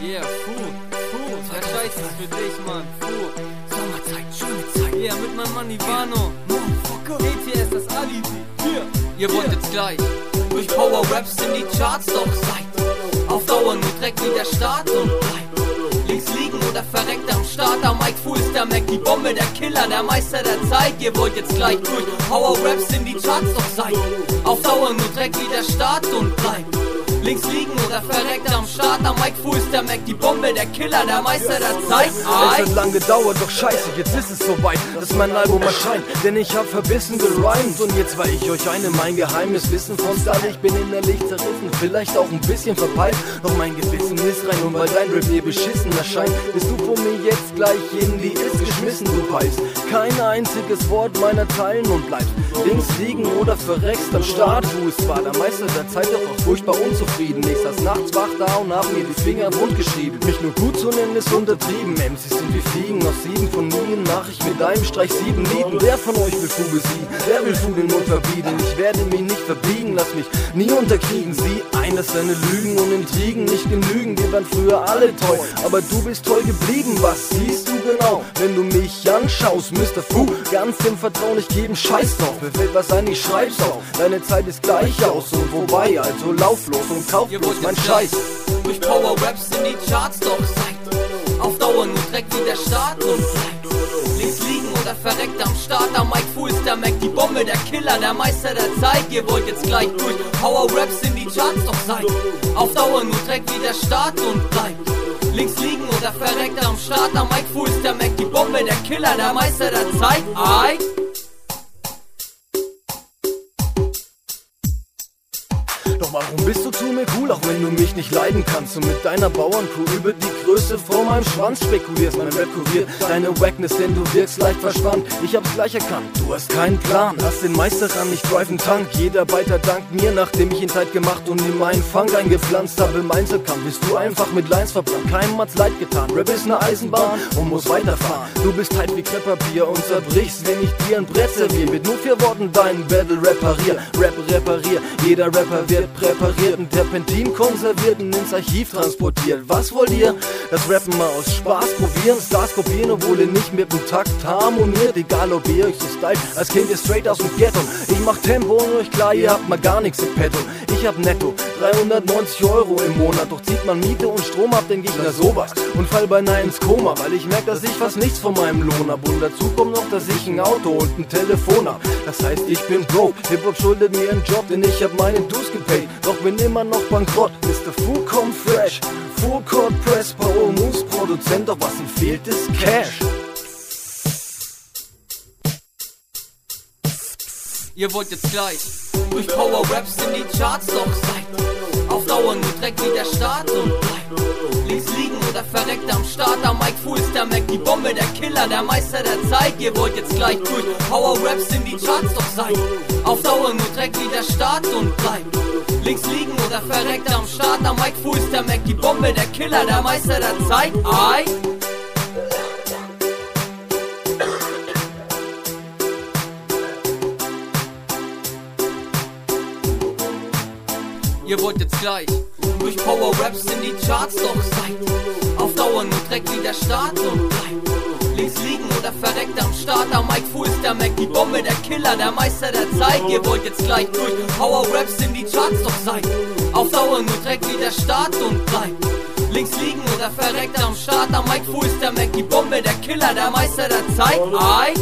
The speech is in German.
Yeah, Fu, Fu, der Scheiß ist für dich, Mann. Fu. Sommerzeit, schöne Zeit. Yeah, mit meinem Mann Ivano. ETS, das Alibi. Hier. Ihr wollt jetzt gleich Durch Power Raps in die Charts doch seid. Auf Dauer nur Dreck wie der Staat und bleibt. Links liegen oder verreckt am Start. Am Mike Fu ist der Mac, die Bombe, der Killer, der Meister der Zeit. Ihr wollt jetzt gleich durch Power Raps in die Charts doch seid. Auf Dauer nur Dreck wie der Staat und bleibt. Links liegen oder verreckt am Start. Am Mike Fu ist der Mac, die Bombe, der Killer, der Meister der Zeit. Es hat lang gedauert, doch scheiße, jetzt ist es soweit, dass mein Album erscheint. Denn ich hab verbissen gerimt und jetzt weih ich euch eine mein geheimes Wissen von Style. Ich bin innerlich zerrissen, vielleicht auch ein bisschen verpeilt. Doch mein Gewissen ist rein und weil dein Rap mir beschissen erscheint, bist du von mir jetzt gleich in die Ist geschmissen, du peist. Kein einziges Wort meiner Teilen und bleibst links liegen oder verreckst am Start. Du bist zwar der Meister der Zeit, doch auch furchtbar unzufrieden. Ich saß nachts wach da und hab mir die Finger wund geschrieben. Mich nur gut zu nennen ist untertrieben. MCs sind wie Fliegen aus sieben von Nien. Nachricht mit einem Streich sieben Lieben. Wer von euch will Fu besiegen? Wer will Fu den Mund verbieten? Ich werde mich nicht verbiegen, lass mich nie unterkriegen. Sieh ein, dass deine Lügen und Intrigen nicht genügen. Wir waren früher alle toll, aber du bist toll geblieben. Was siehst du genau, wenn du mich anschaust? Mr. Fu, ganz im Vertrauen, ich gebe Scheiß drauf. Mir fällt was ein, ich schreib's auf. Deine Zeit ist gleich aus und vorbei, also lauf los und kauf bloß mein Scheiß. Durch Power Raps in die Charts doch seid. Auf Dauer nur Dreck wie der Staat und bleibt. Links liegen oder verreckt am Start. Am Mike Fu ist der Mac, die Bombe, der Killer, der Meister der Zeit. Ihr wollt jetzt gleich durch Power Raps in die Charts doch seid. Auf Dauer nur Dreck wie der Staat und bleibt. Links liegen oder verreckt am Start. Am Mike Fu ist der Mac, die Bombe, der Killer, der Meister der Zeit. Ei. Doch warum bist du zu mir cool, auch wenn du mich nicht leiden kannst? Und mit deiner Bauerncrew über die Größe vor meinem Schwanz spekulierst. Mein Rap kuriert deine Wackness, denn du wirkst leicht verspannt. Ich hab's gleich erkannt, du hast keinen Plan. Hast den Meister ran, ich drive einen Tank. Jeder Beiter dankt mir, nachdem ich ihn Zeit gemacht Und in meinen Funk eingepflanzt habe. Meins erkannt, bist du einfach mit Lines verbrannt. Keinem hat's leid getan, Rap ist ne Eisenbahn und muss weiterfahren. Du bist halt wie Krepppapier und zerbrichst, wenn ich dir ein Brett servier. Mit nur vier Worten deinen Battle reparier. Rap reparier, jeder Rapper wird präpariert Ein Terpentin konserviert und ins Archiv transportiert. Was wollt ihr? Das Rappen mal aus Spaß probieren Stars kopieren, obwohl ihr nicht mit dem Takt harmoniert. Egal ob ihr euch so stylt, als kämt ihr straight aus dem Ghetto. Ich mach Tempo und euch klar, ihr habt mal gar nichts im Petto. Ich hab netto 390 Euro im Monat Doch zieht man Miete und Strom ab, denk ich, na sowas. Und fall beinahe ins Koma, weil ich merk, dass ich fast nichts von meinem Lohn hab. Und dazu kommt noch, dass ich ein Auto und ein Telefon hab. Das heißt, ich bin broke, Hip-Hop schuldet mir einen Job Denn ich hab meine Dues gepaid, doch bin immer noch bankrott Mr. Fu kommt fresh, Full Court Press, Power Moves Produzent Doch was ihm fehlt ist Cash Ihr wollt jetzt gleich durch Power Raps in die Charts doch seid. Auf Dauer nur Dreck wie der Staat und bleibt. Links liegen oder verreckt am Start. Am Mike Fu ist der Mac, die Bombe, der Killer, der Meister der Zeit. Ihr wollt jetzt gleich durch Power Raps in die Charts doch seid. Auf Dauer nur Dreck wie der Staat und bleibt. Links liegen oder verreckt am Start. Am Mike Fu ist der Mac, die Bombe, der Killer, der Meister der Zeit. Ei. Ihr wollt jetzt gleich durch Power Raps in die Charts doch seid. Auf Dauer nur Dreck wie der Staat und bleibt. Links liegen oder verreckt am Start. Am Mike Fu ist der Mac, die Bombe, der Killer, der Meister der Zeit. Ihr wollt jetzt gleich durch Power Raps in die Charts doch seid. Auf Dauer nur Dreck wie der Staat und bleibt. Links liegen oder verreckt am Start. Am Mike Fu ist der Mac, die Bombe, der Killer, der Meister der Zeit. Ei.